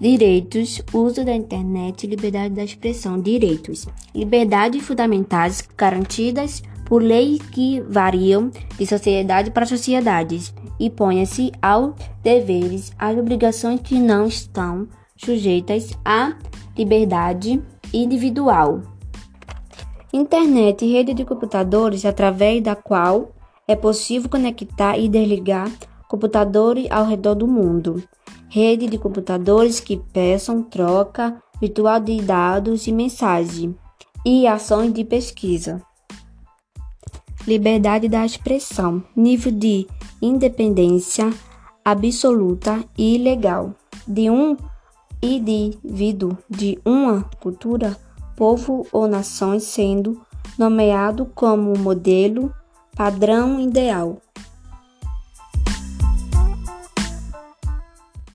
Direitos, uso da internet, liberdade da expressão. Direitos, liberdades fundamentais garantidas por leis que variam de sociedade para sociedades e põem-se aos deveres, às obrigações que não estão sujeitas à liberdade individual. Internet, rede de computadores através da qual é possível conectar e desligar computadores ao redor do mundo rede de computadores que peçam troca virtual de dados e mensagem e ações de pesquisa. Liberdade da expressão, nível de independência absoluta e legal de um indivíduo de uma cultura, povo ou nação sendo nomeado como modelo padrão ideal.